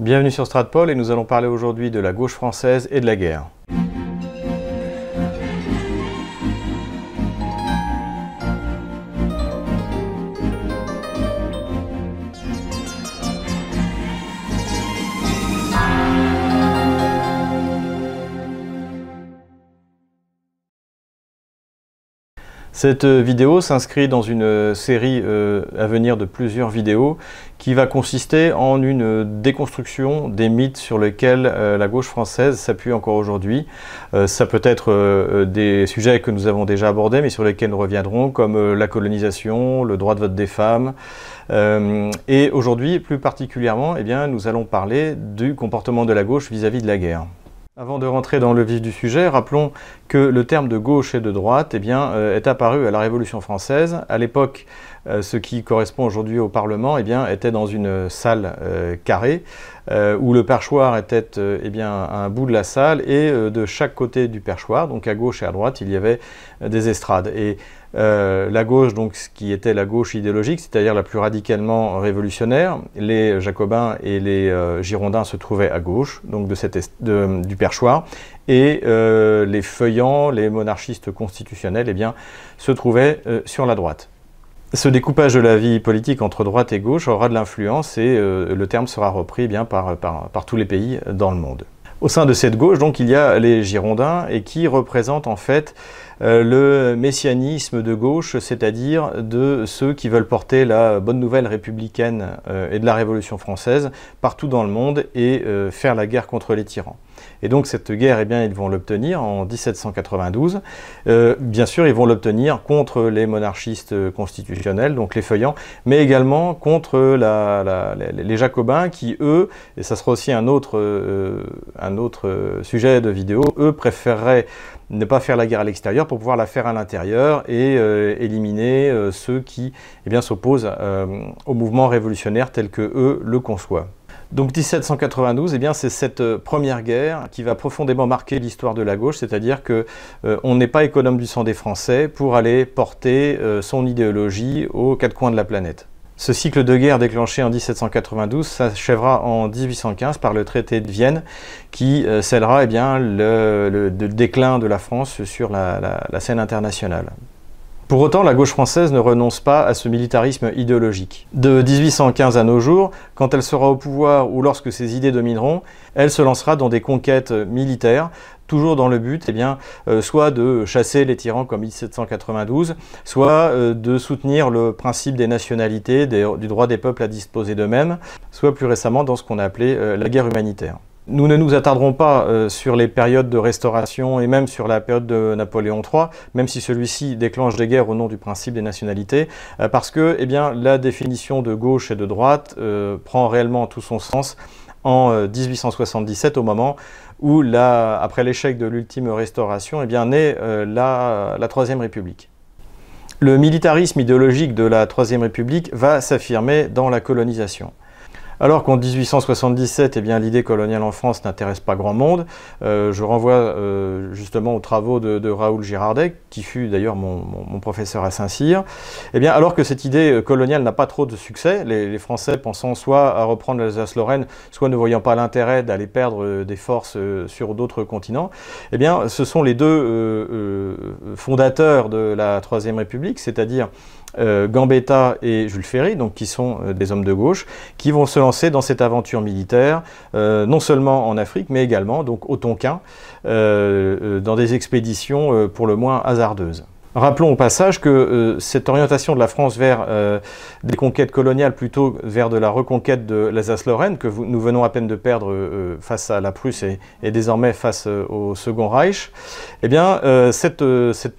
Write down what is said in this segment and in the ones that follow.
Bienvenue sur Stratpol et nous allons parler aujourd'hui de la gauche française et de la guerre. Cette vidéo s'inscrit dans une série euh, à venir de plusieurs vidéos qui va consister en une déconstruction des mythes sur lesquels euh, la gauche française s'appuie encore aujourd'hui. Euh, ça peut être des sujets que nous avons déjà abordés mais sur lesquels nous reviendrons comme la colonisation, le droit de vote des femmes. et aujourd'hui, plus particulièrement, eh nous allons parler du comportement de la gauche vis-à-vis -vis de la guerre. Avant de rentrer dans le vif du sujet, rappelons que le terme de gauche et de droite eh euh, est apparu à la Révolution française. À l'époque, euh, ce qui correspond aujourd'hui au Parlement eh était dans une salle euh, carrée où le perchoir était eh un bout de la salle et de chaque côté du perchoir, donc à gauche et à droite, il y avait des estrades. Euh, la gauche, donc, ce qui était la gauche idéologique, c'est-à-dire la plus radicalement révolutionnaire, les Jacobins et les euh, Girondins se trouvaient à gauche, donc de cette du perchoir, et euh, les feuillants, les monarchistes constitutionnels, eh bien, se trouvaient sur la droite. Ce découpage de la vie politique entre droite et gauche aura de l'influence et le terme sera repris eh bien, par, par tous les pays dans le monde. Au sein de cette gauche, donc, il y a les Girondins et qui représentent en fait euh, le messianisme de gauche, c'est-à-dire de ceux qui veulent porter la bonne nouvelle républicaine euh, et de la Révolution française partout dans le monde et euh, faire la guerre contre les tyrans. Et donc cette guerre, eh bien, ils vont l'obtenir en 1792. bien sûr, ils vont l'obtenir contre les monarchistes constitutionnels, donc les feuillants, mais également contre les jacobins qui, eux, et ça sera aussi un autre, un autre sujet de vidéo, eux préféreraient ne pas faire la guerre à l'extérieur pour pouvoir la faire à l'intérieur et euh, éliminer euh, ceux qui eh s'opposent euh, au mouvement révolutionnaire tel que eux le conçoivent. Donc 1792, eh bien, c'est cette première guerre qui va profondément marquer l'histoire de la gauche, c'est-à-dire que on n'est pas économe du sang des Français pour aller porter son idéologie aux quatre coins de la planète. Ce cycle de guerre déclenché en 1792 s'achèvera en 1815 par le traité de Vienne qui euh, scellera eh le, déclin de la France sur la, scène internationale. Pour autant, la gauche française ne renonce pas à ce militarisme idéologique. De 1815 à nos jours, quand elle sera au pouvoir ou lorsque ses idées domineront, elle se lancera dans des conquêtes militaires toujours dans le but, eh bien, euh, soit de chasser les tyrans comme 1792, soit euh, de soutenir le principe des nationalités, du droit des peuples à disposer d'eux-mêmes, soit plus récemment dans ce qu'on a appelé euh, la guerre humanitaire. Nous ne nous attarderons pas sur les périodes de restauration et même sur la période de Napoléon III, même si celui-ci déclenche des guerres au nom du principe des nationalités, parce que eh bien, la définition de gauche et de droite prend réellement tout son sens en 1877 au moment où, après l'échec de l'ultime restauration, eh bien, naît euh, la, Troisième République. Le militarisme idéologique de la Troisième République va s'affirmer dans la colonisation. Alors qu'en 1877, eh l'idée coloniale en France n'intéresse pas grand monde. Euh, je renvoie euh, justement aux travaux de, Raoul Girardet, qui fut d'ailleurs mon, professeur à Saint-Cyr. Eh bien, alors que cette idée euh, coloniale n'a pas trop de succès, les, Français pensant soit à reprendre l'Alsace-Lorraine, soit ne voyant pas l'intérêt d'aller perdre des forces sur d'autres continents, eh bien, ce sont les deux fondateurs de la Troisième République, c'est-à-dire euh, Gambetta et Jules Ferry, donc qui sont euh, des hommes de gauche, qui vont se lancer dans cette aventure militaire, euh, non seulement en Afrique, mais également donc au Tonkin, dans des expéditions pour le moins hasardeuses. Rappelons au passage que euh, cette orientation de la France vers euh, des conquêtes coloniales plutôt vers de la reconquête de l'Alsace-Lorraine, que nous venons à peine de perdre euh, face à la Prusse et, désormais face au Second Reich, eh bien, cette,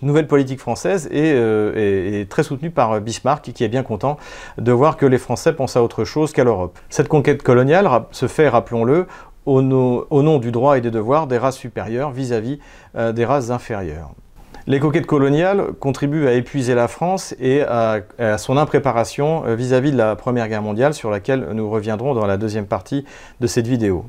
nouvelle politique française est, très soutenue par Bismarck, qui est bien content de voir que les Français pensent à autre chose qu'à l'Europe. Cette conquête coloniale se fait, rappelons-le, au, nom du droit et des devoirs des races supérieures vis à -vis, des races inférieures. Les conquêtes coloniales contribuent à épuiser la France et à, son impréparation euh, vis-à-vis de la Première Guerre mondiale sur laquelle nous reviendrons dans la deuxième partie de cette vidéo.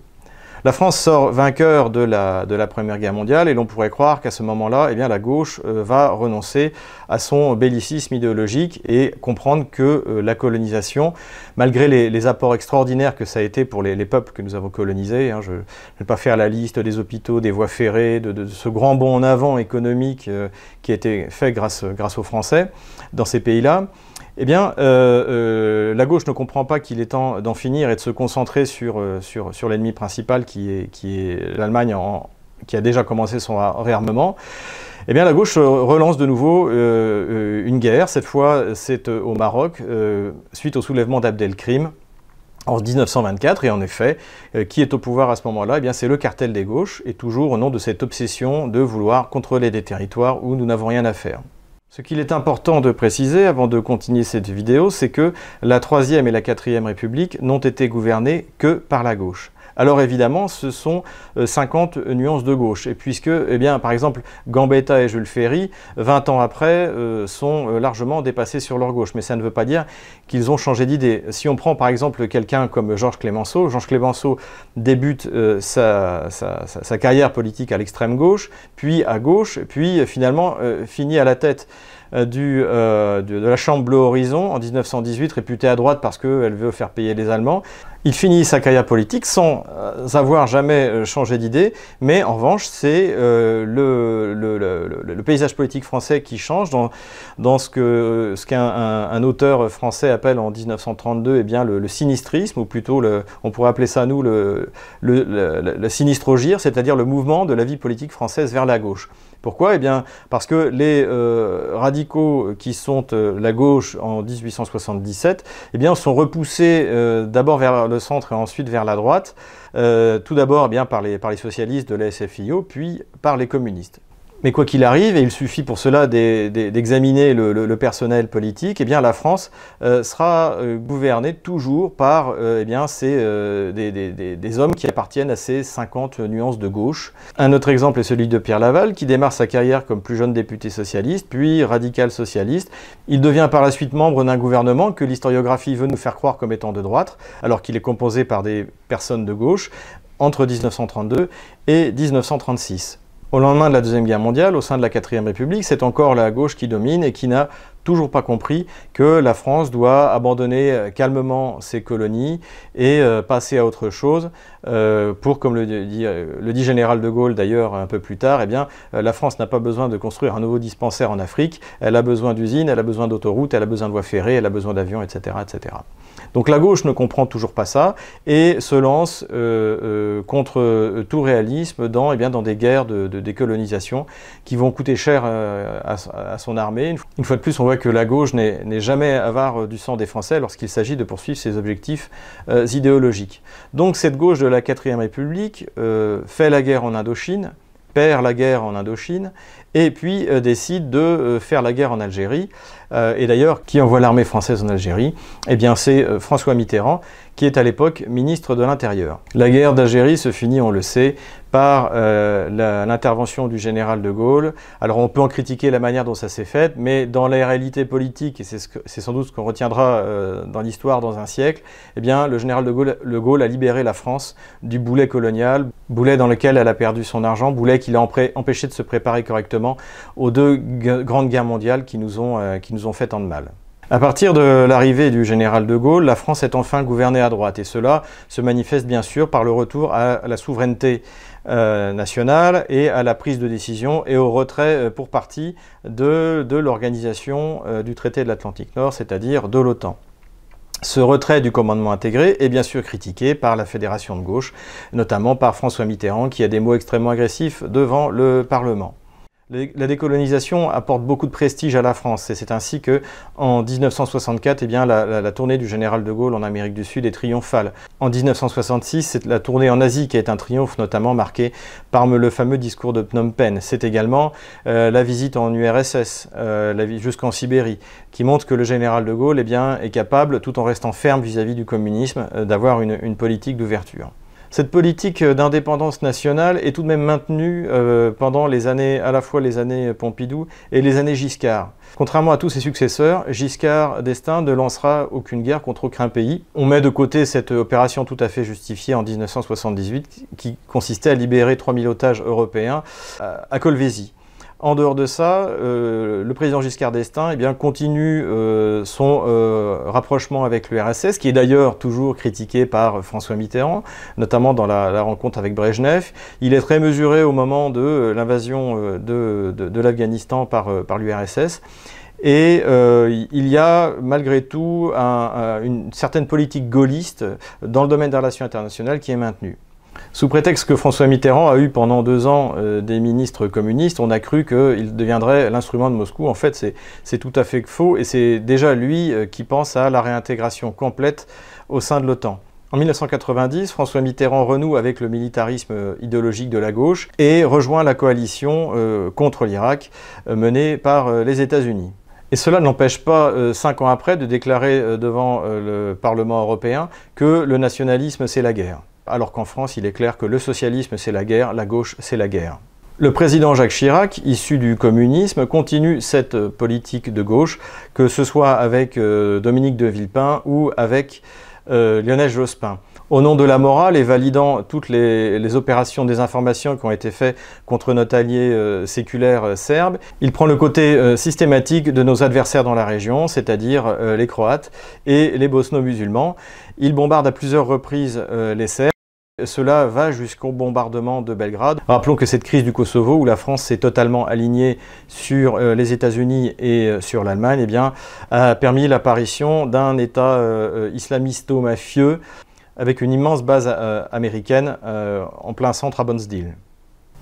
La France sort vainqueur de la, de la Première Guerre mondiale et l'on pourrait croire qu'à ce moment-là, eh bien, la gauche euh, va renoncer à son bellicisme idéologique et comprendre que euh, la colonisation, malgré les, apports extraordinaires que ça a été pour les, peuples que nous avons colonisés, hein, je ne vais pas faire la liste des hôpitaux, des voies ferrées, de, ce grand bond en avant économique euh, qui a été fait grâce, grâce aux Français dans ces pays-là, eh bien, euh, euh, la gauche ne comprend pas qu'il est temps d'en finir et de se concentrer sur, euh, l'ennemi principal qui est, qui est l'Allemagne qui a déjà commencé son réarmement. Eh bien, la gauche relance de nouveau une guerre. Cette fois, c'est au Maroc, suite au soulèvement d'Abdelkrim en 1924. Et en effet, qui est au pouvoir à ce moment-là? Eh bien, c'est le cartel des gauches, et toujours au nom de cette obsession de vouloir contrôler des territoires où nous n'avons rien à faire. Ce qu'il est important de préciser avant de continuer cette vidéo, c'est que la Troisième et la Quatrième République n'ont été gouvernées que par la gauche alors évidemment, ce sont 50 euh, nuances de gauche. Et puisque, eh par exemple, Gambetta et Jules Ferry, 20 ans après, euh, sont euh, largement dépassés sur leur gauche. Mais ça ne veut pas dire qu'ils ont changé d'idée. Si on prend par exemple quelqu'un comme Georges Clémenceau, Georges Clémenceau débute sa, carrière politique à l'extrême gauche, puis à gauche, puis finalement finit à la tête du, de, la Chambre Bleu Horizon en 1918, réputée à droite parce qu'elle veut faire payer les Allemands. Il finit sa carrière politique sans euh, avoir jamais euh, changé d'idée, mais en revanche, c'est euh, le, paysage politique français qui change dans, ce qu'un ce qu'un auteur français appelle en 1932 eh bien, le, sinistrisme, ou plutôt, on pourrait appeler ça, nous, le, le, sinistrogir, c'est-à-dire le mouvement de la vie politique française vers la gauche. Pourquoi? Eh parce que les radicaux qui sont la gauche en 1877 eh bien, sont repoussés d'abord vers le centre et ensuite vers la droite, euh, tout d'abord eh bien par par les socialistes de la SFIO, puis par les communistes. Mais quoi qu'il arrive, et il suffit pour cela d'examiner le, personnel politique, eh bien la France euh, sera euh, gouvernée toujours par eh bien, des, des, hommes qui appartiennent à ces 50 nuances de gauche. Un autre exemple est celui de Pierre Laval, qui démarre sa carrière comme plus jeune député socialiste, puis radical socialiste. Il devient par la suite membre d'un gouvernement que l'historiographie veut nous faire croire comme étant de droite, alors qu'il est composé par des personnes de gauche entre 1932 et 1936. Au lendemain de la Deuxième Guerre mondiale, au sein de la Quatrième République, c'est encore la gauche qui domine et qui n'a toujours pas compris que la France doit abandonner euh, calmement ses colonies et euh, passer à autre chose euh, pour, comme le dit, le dit, général de Gaulle d'ailleurs un peu plus tard, eh bien, la France n'a pas besoin de construire un nouveau dispensaire en Afrique, elle a besoin d'usines, elle a besoin d'autoroutes, elle a besoin de voies ferrées, elle a besoin d'avions, etc., etc. Donc la gauche ne comprend toujours pas ça et se lance contre tout réalisme dans, eh bien, dans des guerres de, décolonisation qui vont coûter cher à, son armée. Une fois de plus, on voit que la gauche n'est jamais avare du sang des Français lorsqu'il s'agit de poursuivre ses objectifs idéologiques. Donc cette gauche de la 4ème République fait la guerre en Indochine, perd la guerre en Indochine et puis décide de faire la guerre en Algérie. Euh, et d'ailleurs, qui envoie l'armée française en Algérie? Eh bien, c'est euh, François Mitterrand, qui est à l'époque ministre de l'Intérieur. La guerre d'Algérie se finit, on le sait, par euh, l'intervention du général de Gaulle. Alors on peut en critiquer la manière dont ça s'est fait, mais dans la réalité politique, et c'est sans doute ce qu'on retiendra dans l'histoire dans un siècle, eh bien le général de Gaulle, le Gaulle a libéré la France du boulet colonial, boulet dans lequel elle a perdu son argent, boulet qui l'a empêché de se préparer correctement aux deux grandes guerres mondiales qui nous ont, qui nous ont fait tant de mal. À partir de l'arrivée du général de Gaulle, la France est enfin gouvernée à droite et cela se manifeste bien sûr par le retour à la souveraineté euh, nationale et à la prise de décision et au retrait euh, pour partie de, l'organisation euh, du traité de l'Atlantique Nord, c'est-à-dire de l'OTAN. Ce retrait du commandement intégré est bien sûr critiqué par la Fédération de gauche, notamment par François Mitterrand qui a des mots extrêmement agressifs devant le Parlement. La décolonisation apporte beaucoup de prestige à la France et c'est ainsi que en 1964, eh bien, la, tournée du général de Gaulle en Amérique du Sud est triomphale. En 1966, c'est la tournée en Asie qui est un triomphe, notamment marqué par le fameux discours de Phnom Penh. C'est également euh, la visite en URSS, euh, jusqu'en Sibérie, qui montre que le général de Gaulle eh est capable, tout en restant ferme vis-à-vis du communisme, euh, d'avoir une politique d'ouverture. Cette politique d'indépendance nationale est tout de même maintenue euh, pendant les années, à la fois les années Pompidou et les années Giscard. Contrairement à tous ses successeurs, Giscard d'Estaing ne lancera aucune guerre contre aucun pays. On met de côté cette opération tout à fait justifiée en 1978 qui consistait à libérer 3000 otages européens à Colvésie. En dehors de ça, euh, le président Giscard d'Estaing eh bien, continue euh, son euh, rapprochement avec l'URSS, qui est d'ailleurs toujours critiqué par François Mitterrand, notamment dans la, rencontre avec Brejnev. Il est très mesuré au moment de l'invasion de, l'Afghanistan par, par l'URSS. Et il y a malgré tout une certaine politique gaulliste dans le domaine des relations internationales qui est maintenue. Sous prétexte que François Mitterrand a eu pendant deux ans euh, des ministres communistes, on a cru qu'il deviendrait l'instrument de Moscou. En fait, c'est tout à fait faux et c'est déjà lui euh, qui pense à la réintégration complète au sein de l'OTAN. En 1990, François Mitterrand renoue avec le militarisme euh, idéologique de la gauche et rejoint la coalition contre l'Irak menée par les États-Unis. Et cela n'empêche pas, cinq ans après, de déclarer devant le Parlement européen que le nationalisme, c'est la guerre alors qu'en France, il est clair que le socialisme, c'est la guerre, la gauche, c'est la guerre. Le président Jacques Chirac, issu du communisme, continue cette politique de gauche, que ce soit avec euh, Dominique de Villepin ou avec euh, Lionel Jospin. Au nom de la morale et validant toutes les, opérations des informations qui ont été faites contre notre allié euh, séculaire serbe, il prend le côté systématique de nos adversaires dans la région, c'est-à-dire les Croates et les Bosno-musulmans. Il bombarde à plusieurs reprises les Serbes. Cela va jusqu'au bombardement de Belgrade. Rappelons que cette crise du Kosovo, où la France s'est totalement alignée sur euh, les États-Unis et euh, sur l'Allemagne, eh a permis l'apparition d'un État euh, islamisto-mafieux avec une immense base américaine en plein centre à Bonsdil.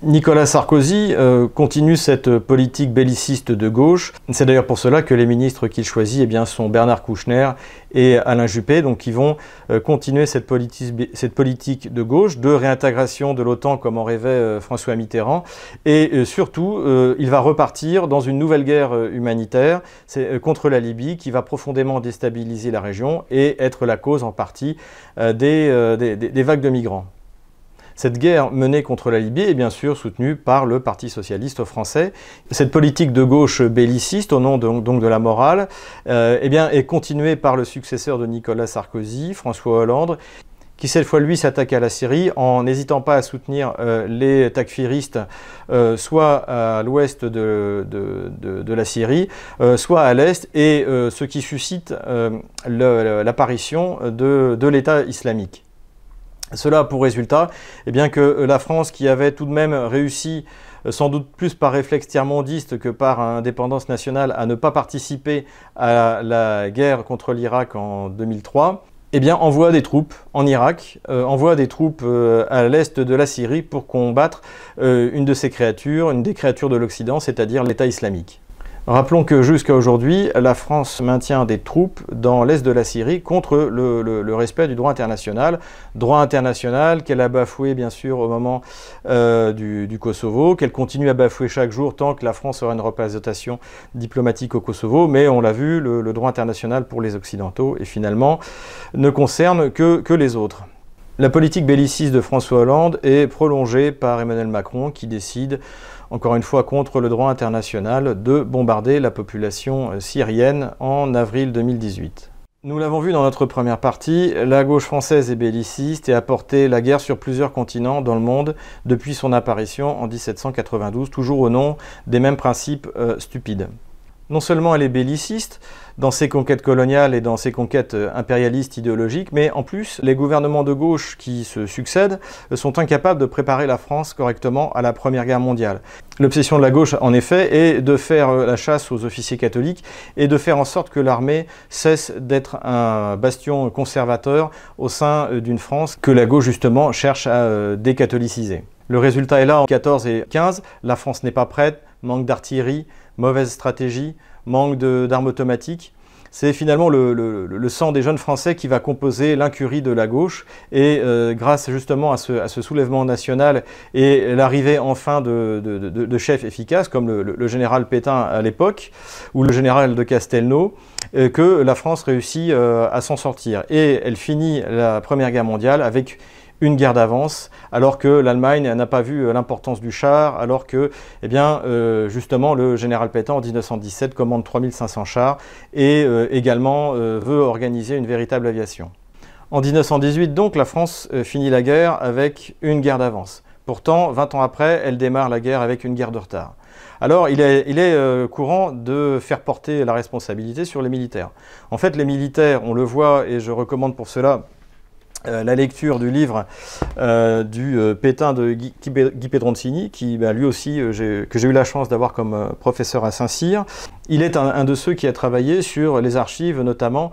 Nicolas Sarkozy euh, continue cette politique belliciste de gauche. C'est d'ailleurs pour cela que les ministres qu'il choisit eh sont Bernard Kouchner et Alain Juppé, donc qui vont euh, continuer cette, cette, politique de gauche, de réintégration de l'OTAN comme en rêvait euh, François Mitterrand. Et surtout, il va repartir dans une nouvelle guerre humanitaire contre la Libye qui va profondément déstabiliser la région et être la cause en partie des vagues de migrants. Cette guerre menée contre la Libye est bien sûr soutenue par le Parti socialiste français. Cette politique de gauche belliciste, au nom donc de la morale, euh, eh bien, est continuée par le successeur de Nicolas Sarkozy, François Hollande, qui cette fois lui s'attaque à la Syrie en n'hésitant pas à soutenir euh, les takfiristes euh, soit à l'ouest de, la Syrie, soit à l'est, et ce qui suscite l'apparition de l'État islamique. Cela a pour résultat eh bien, que euh, la France, qui avait tout de même réussi, euh, sans doute plus par réflexe tiers-mondiste que par indépendance nationale, à ne pas participer à la guerre contre l'Irak en 2003, eh bien, envoie des troupes en Irak, euh, envoie des troupes à l'est de la Syrie pour combattre une de ces créatures, une des créatures de l'Occident, c'est-à-dire l'État islamique. Rappelons que jusqu'à aujourd'hui, la France maintient des troupes dans l'est de la Syrie contre le, respect du droit international. Droit international qu'elle a bafoué bien sûr au moment euh, du, Kosovo, qu'elle continue à bafouer chaque jour tant que la France aura une représentation diplomatique au Kosovo. Mais on l'a vu, le, droit international pour les Occidentaux et finalement ne concerne que, que les autres. La politique belliciste de François Hollande est prolongée par Emmanuel Macron qui décide encore une fois contre le droit international, de bombarder la population syrienne en avril 2018. Nous l'avons vu dans notre première partie, la gauche française est belliciste et a porté la guerre sur plusieurs continents dans le monde depuis son apparition en 1792, toujours au nom des mêmes principes euh, stupides. Non seulement elle est belliciste, dans ses conquêtes coloniales et dans ses conquêtes euh, impérialistes idéologiques, mais en plus, les gouvernements de gauche qui se succèdent euh, sont incapables de préparer la France correctement à la Première Guerre mondiale. L'obsession de la gauche, en effet, est de faire euh, la chasse aux officiers catholiques et de faire en sorte que l'armée cesse d'être un bastion conservateur au sein d'une France que la gauche, justement, cherche à décatholiciser. Le résultat est là en 14 et 15, la France n'est pas prête, manque d'artillerie, mauvaise stratégie, manque d'armes automatiques. C'est finalement le, sang des jeunes Français qui va composer l'incurie de la gauche. Et euh, grâce justement à ce, soulèvement national et l'arrivée enfin de, chefs efficaces, comme le, général Pétain à l'époque, ou le général de Castelnau, euh, que la France réussit euh, à s'en sortir. Et elle finit la Première Guerre mondiale avec une guerre d'avance, alors que l'Allemagne n'a pas vu l'importance du char, alors que, eh bien, justement, le général Pétain en 1917 commande 3500 chars et également veut organiser une véritable aviation. En 1918, donc, la France finit la guerre avec une guerre d'avance. Pourtant, 20 ans après, elle démarre la guerre avec une guerre de retard. Alors, il est, euh, courant de faire porter la responsabilité sur les militaires. En fait, les militaires, on le voit, et je recommande pour cela euh, la lecture du livre euh, du euh, Pétain de Guy, Pedroncini, qui bah, lui aussi que j'ai eu la chance d'avoir comme professeur à Saint-Cyr. Il est un, de ceux qui a travaillé sur les archives notamment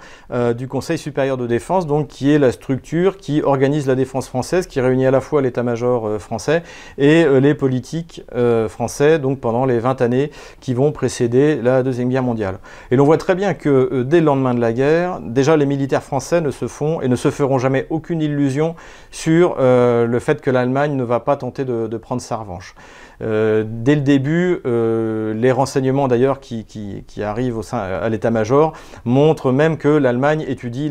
du Conseil supérieur de défense, donc qui est la structure qui organise la défense française, qui réunit à la fois l'état-major français et les politiques français, donc pendant les 20 années qui vont précéder la Deuxième Guerre mondiale. Et l'on voit très bien que dès le lendemain de la guerre, déjà les militaires français ne se font et ne se feront jamais aucune illusion sur euh, le fait que l'Allemagne ne va pas tenter de, prendre sa revanche. Euh, dès le début, euh, les renseignements d'ailleurs qui, arrivent à l'état-major montrent même que l'Allemagne étudie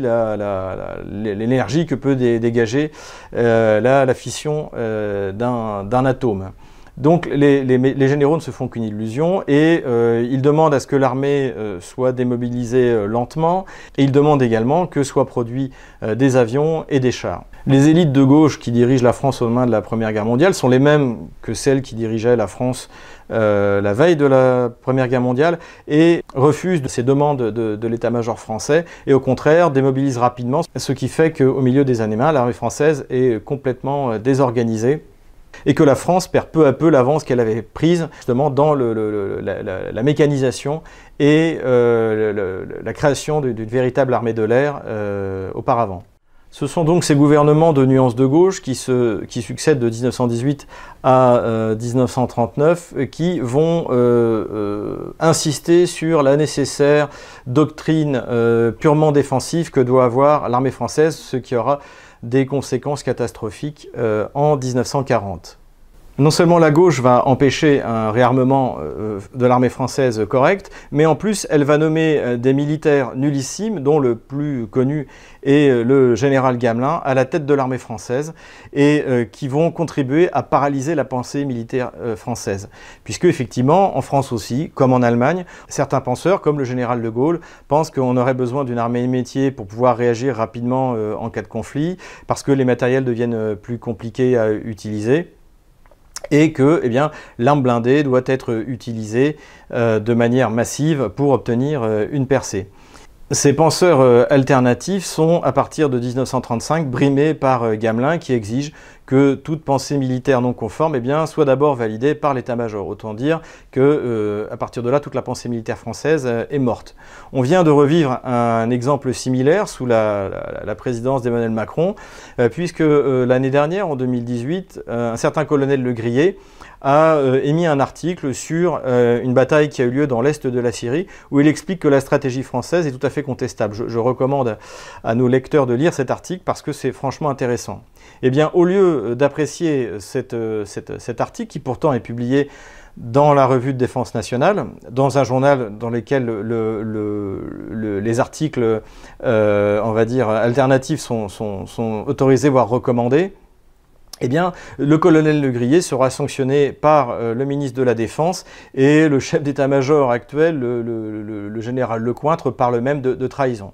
l'énergie que peut dégager la, fission d'un atome. Donc les, généraux ne se font qu'une illusion et euh, ils demandent à ce que l'armée euh, soit démobilisée euh, lentement et ils demandent également que soient produits des avions et des chars. Les élites de gauche qui dirigent la France au moment de la Première Guerre mondiale sont les mêmes que celles qui dirigeaient la France la veille de la Première Guerre mondiale et refusent ces demandes de, de l'état-major français et au contraire démobilisent rapidement, ce qui fait qu'au milieu des années 20, l'armée française est complètement désorganisée et que la France perd peu à peu l'avance qu'elle avait prise justement dans la, mécanisation et euh, la création d'une véritable armée de l'air euh, auparavant. Ce sont donc ces gouvernements de nuances de gauche qui, succèdent de 1918 à 1939 euh, qui vont insister sur la nécessaire doctrine purement défensive que doit avoir l'armée française, ce qui aura des conséquences catastrophiques euh, en 1940. Non seulement la gauche va empêcher un réarmement euh, de l'armée française correct, mais en plus elle va nommer euh, des militaires nullissimes, dont le plus connu est euh, le général Gamelin, à la tête de l'armée française, et qui vont contribuer à paralyser la pensée militaire française. Puisque effectivement, en France aussi, comme en Allemagne, certains penseurs, comme le général de Gaulle, pensent qu'on aurait besoin d'une armée métier pour pouvoir réagir rapidement en cas de conflit, parce que les matériels deviennent plus compliqués à utiliser et que eh l'arme blindée doit être utilisée euh, de manière massive pour obtenir euh, une percée. Ces penseurs euh, alternatifs sont, à partir de 1935, brimés par Gamelin qui exige que toute pensée militaire non conforme eh bien, soit d'abord validée par l'état-major. Autant dire que euh, à partir de là, toute la pensée militaire française euh, est morte. On vient de revivre un exemple similaire sous la, présidence d'Emmanuel Macron, euh, puisque l'année dernière, en 2018, un certain colonel Le Grillet a émis un article sur une bataille qui a eu lieu dans l'est de la Syrie, où il explique que la stratégie française est tout à fait contestable. Je, recommande à nos lecteurs de lire cet article parce que c'est franchement intéressant. Eh bien, au lieu d'apprécier cet article, qui pourtant est publié dans la revue de défense nationale, dans un journal dans lequel les articles, euh, on va dire, alternatifs sont, autorisés, voire recommandés, eh bien, le colonel Le Grillet sera sanctionné par euh, le ministre de la Défense et le chef d'état-major actuel, le, général Lecointre, parle même de trahison.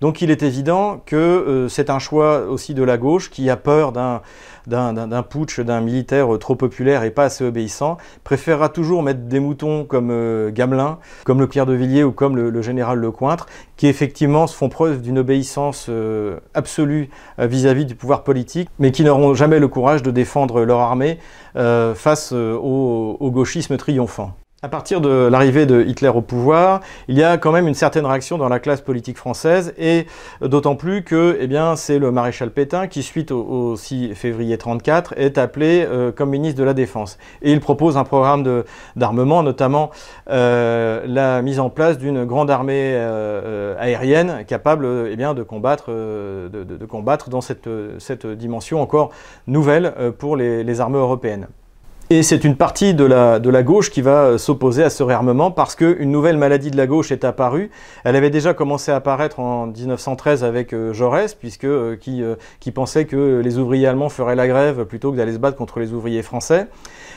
Donc il est évident que euh, c'est un choix aussi de la gauche qui a peur d'un putsch d'un militaire trop populaire et pas assez obéissant, préférera toujours mettre des moutons comme euh, Gamelin, comme le Pierre de Villiers ou comme le, général Lecointre, qui effectivement se font preuve d'une obéissance euh, absolue vis-à-vis du pouvoir politique, mais qui n'auront jamais le courage de défendre leur armée face au gauchisme triomphant. À partir de l'arrivée de Hitler au pouvoir, il y a quand même une certaine réaction dans la classe politique française, et d'autant plus que eh c'est le maréchal Pétain qui, suite au, 6 février 1934, est appelé euh, comme ministre de la Défense. Et il propose un programme d'armement, notamment euh, la mise en place d'une grande armée euh, aérienne capable eh de, combattre, dans cette, dimension encore nouvelle pour les armées européennes. Et c'est une partie de la, de la gauche qui va euh, s'opposer à ce réarmement parce qu'une nouvelle maladie de la gauche est apparue. Elle avait déjà commencé à apparaître en 1913 avec euh, Jaurès, puisque, euh, qui, qui pensait que les ouvriers allemands feraient la grève plutôt que d'aller se battre contre les ouvriers français.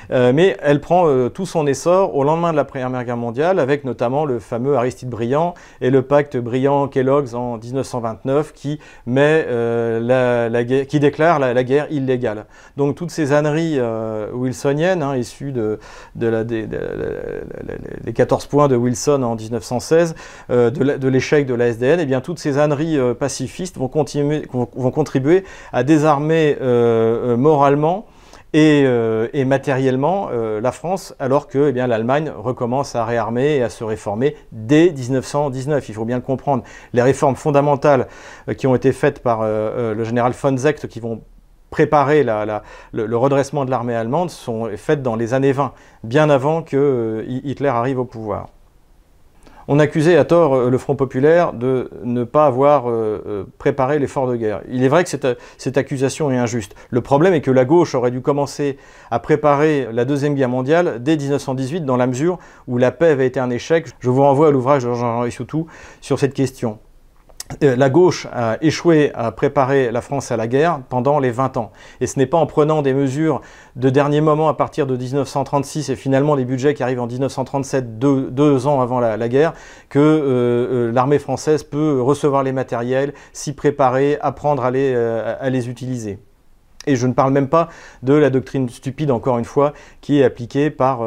mais elle prend tout son essor au lendemain de la Première Guerre mondiale, avec notamment le fameux Aristide Briand et le pacte Briand-Kellogg's en 1929 qui, met, la, qui déclare la, la, guerre illégale. Donc toutes ces âneries Wilson hein, issue des, 14 points de Wilson en 1916, euh, de l'échec de la SDN, et eh bien toutes ces âneries euh, pacifistes vont, contribuer à désarmer euh, moralement et, matériellement la France, alors que eh l'Allemagne recommence à réarmer et à se réformer dès 1919. Il faut bien le comprendre. Les réformes fondamentales qui ont été faites par le général von Zecht, qui vont préparer le, redressement de l'armée allemande sont faites dans les années 20, bien avant que euh, Hitler arrive au pouvoir. On accusait à tort euh, le Front populaire de ne pas avoir euh, préparé l'effort de guerre. Il est vrai que cette, cette, accusation est injuste. Le problème est que la gauche aurait dû commencer à préparer la Deuxième Guerre mondiale dès 1918, dans la mesure où la paix avait été un échec. Je vous renvoie à l'ouvrage de Jean-Henri Soutou sur cette question. Euh, la gauche a échoué à préparer la France à la guerre pendant les 20 ans. Et ce n'est pas en prenant des mesures de dernier moment à partir de 1936 et finalement les budgets qui arrivent en 1937, deux, ans avant la, guerre, que euh, euh, l'armée française peut recevoir les matériels, s'y préparer, apprendre à les, à les utiliser. Et je ne parle même pas de la doctrine stupide, encore une fois, qui est appliquée par,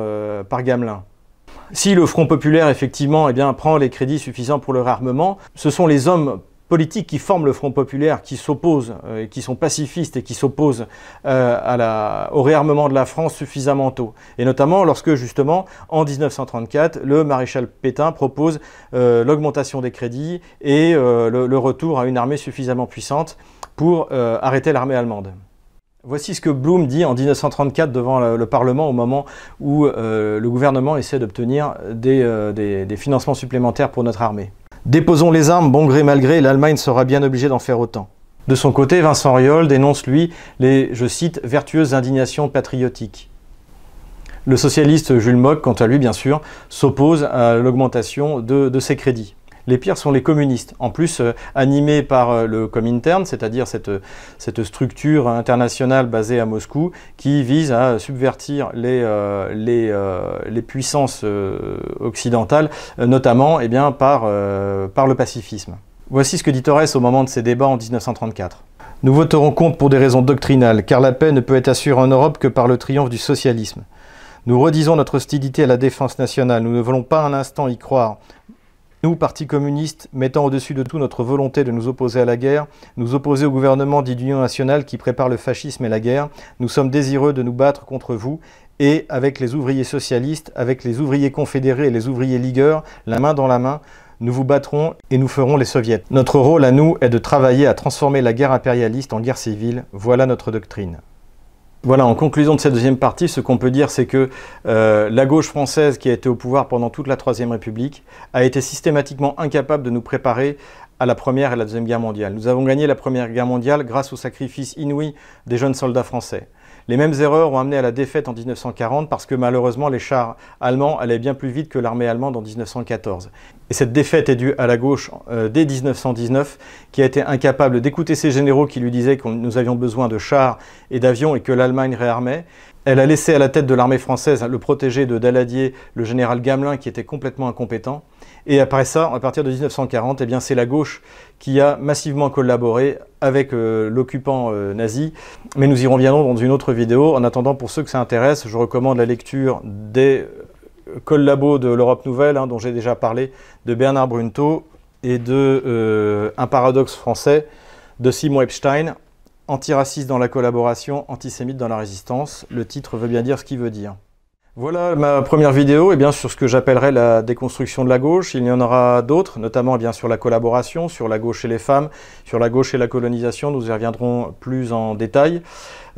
par Gamelin. Si le Front populaire, effectivement, eh prend les crédits suffisants pour le réarmement, ce sont les hommes politiques qui forment le Front populaire, qui s'opposent, euh, qui sont pacifistes et qui s'opposent euh, au réarmement de la France suffisamment tôt. Et notamment lorsque, justement, en 1934, le maréchal Pétain propose euh, l'augmentation des crédits et le, retour à une armée suffisamment puissante pour arrêter l'armée allemande. Voici ce que Blum dit en 1934 devant le, Parlement au moment où euh, le gouvernement essaie d'obtenir euh, des, financements supplémentaires pour notre armée. Déposons les armes, bon gré mal gré, l'Allemagne sera bien obligée d'en faire autant. De son côté, Vincent Riol dénonce, lui, les, je cite, vertueuses indignations patriotiques. Le socialiste Jules Mock, quant à lui, bien sûr, s'oppose à l'augmentation de ces crédits. Les pires sont les communistes, en plus euh, animés par euh, le Comintern, c'est-à-dire cette, cette, structure internationale basée à Moscou qui vise à subvertir les, euh, puissances occidentales, notamment par, le pacifisme. Voici ce que dit Torres au moment de ces débats en 1934. Nous voterons contre pour des raisons doctrinales, car la paix ne peut être assurée en Europe que par le triomphe du socialisme. Nous redisons notre hostilité à la défense nationale, nous ne voulons pas un instant y croire. Nous, Parti communiste, mettant au-dessus de tout notre volonté de nous opposer à la guerre, nous opposer au gouvernement dit d'union nationale qui prépare le fascisme et la guerre, nous sommes désireux de nous battre contre vous et avec les ouvriers socialistes, avec les ouvriers confédérés et les ouvriers ligueurs, la main dans la main, nous vous battrons et nous ferons les soviets. Notre rôle à nous est de travailler à transformer la guerre impérialiste en guerre civile. Voilà notre doctrine. Voilà, en conclusion de cette deuxième partie, ce qu'on peut dire, c'est que euh, la gauche française, qui a été au pouvoir pendant toute la Troisième République, a été systématiquement incapable de nous préparer à la Première et la Deuxième Guerre mondiale. Nous avons gagné la Première Guerre mondiale grâce au sacrifice inouï des jeunes soldats français. Les mêmes erreurs ont amené à la défaite en 1940 parce que malheureusement les chars allemands allaient bien plus vite que l'armée allemande en 1914. Et cette défaite est due à la gauche euh, dès 1919 qui a été incapable d'écouter ses généraux qui lui disaient que nous avions besoin de chars et d'avions et que l'Allemagne réarmait. Elle a laissé à la tête de l'armée française le protégé de Daladier, le général Gamelin, qui était complètement incompétent. Et après ça, à partir de 1940, eh c'est la gauche qui a massivement collaboré avec euh, l'occupant euh, nazi. Mais nous y reviendrons dans une autre vidéo. En attendant, pour ceux que ça intéresse, je recommande la lecture des euh, collabos de l'Europe Nouvelle, hein, dont j'ai déjà parlé, de Bernard Brunto et de Un paradoxe français de Simon Epstein, Antiraciste dans la collaboration, antisémite dans la résistance. Le titre veut bien dire ce qu'il veut dire. Voilà ma première vidéo et bien sur ce que j'appellerais la déconstruction de la gauche. Il y en aura d'autres, notamment eh bien sur la collaboration, sur la gauche et les femmes, sur la gauche et la colonisation. Nous y reviendrons plus en détail.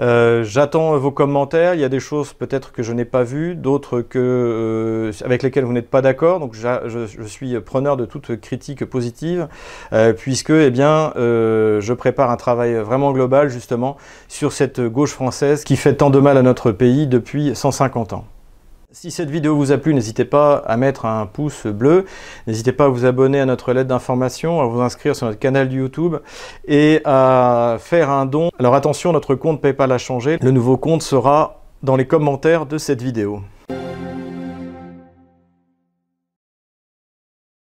Euh, j'attends vos commentaires. Il y a des choses peut-être que je n'ai pas vues, d'autres que, euh, avec lesquelles vous n'êtes pas d'accord. Donc je, suis preneur de toute critique positive, euh, puisque eh je prépare un travail vraiment global justement sur cette gauche française qui fait tant de mal à notre pays depuis 150 ans. Si cette vidéo vous a plu, n'hésitez pas à mettre un pouce bleu, n'hésitez pas à vous abonner à notre lettre d'information, à vous inscrire sur notre canal YouTube et à faire un don. Alors attention, notre compte PayPal a changé, le nouveau compte sera dans les commentaires de cette vidéo.